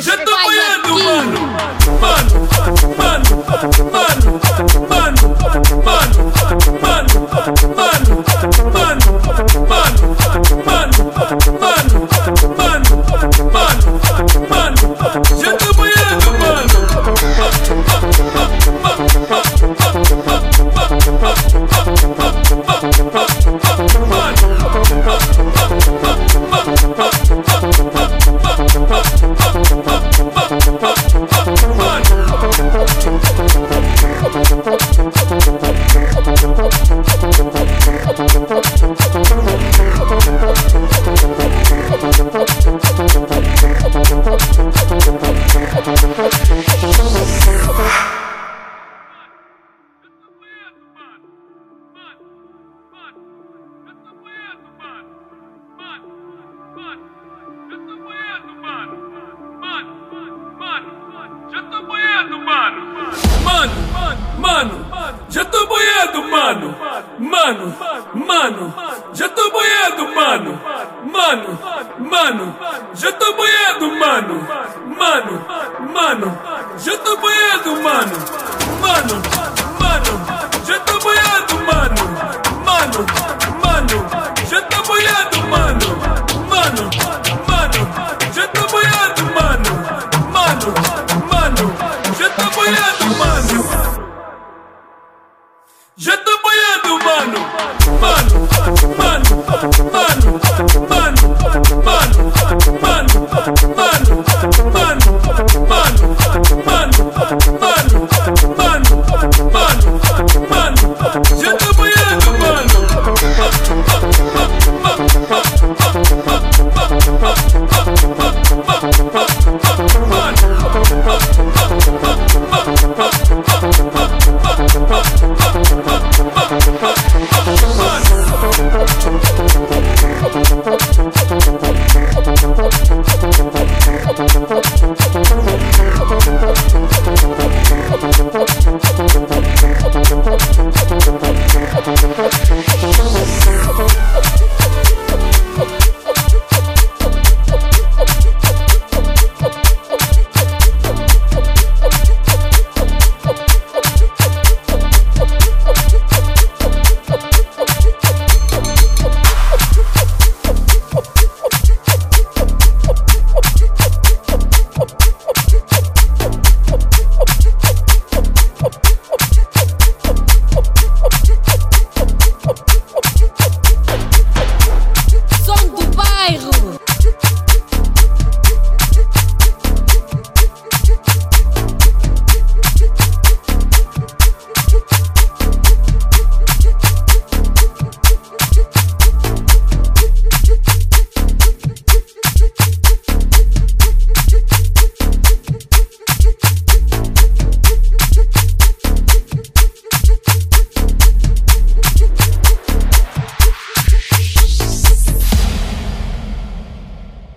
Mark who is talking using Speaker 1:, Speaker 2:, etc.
Speaker 1: Você tá banhando, mano. Mano, mano, mano, mano. Mano, mano, já tô boiando, mano. Mano, mano, já tô boiando, mano. Mano, mano, já tô boiando, mano. Mano, mano, já tô boiando, mano. Mano,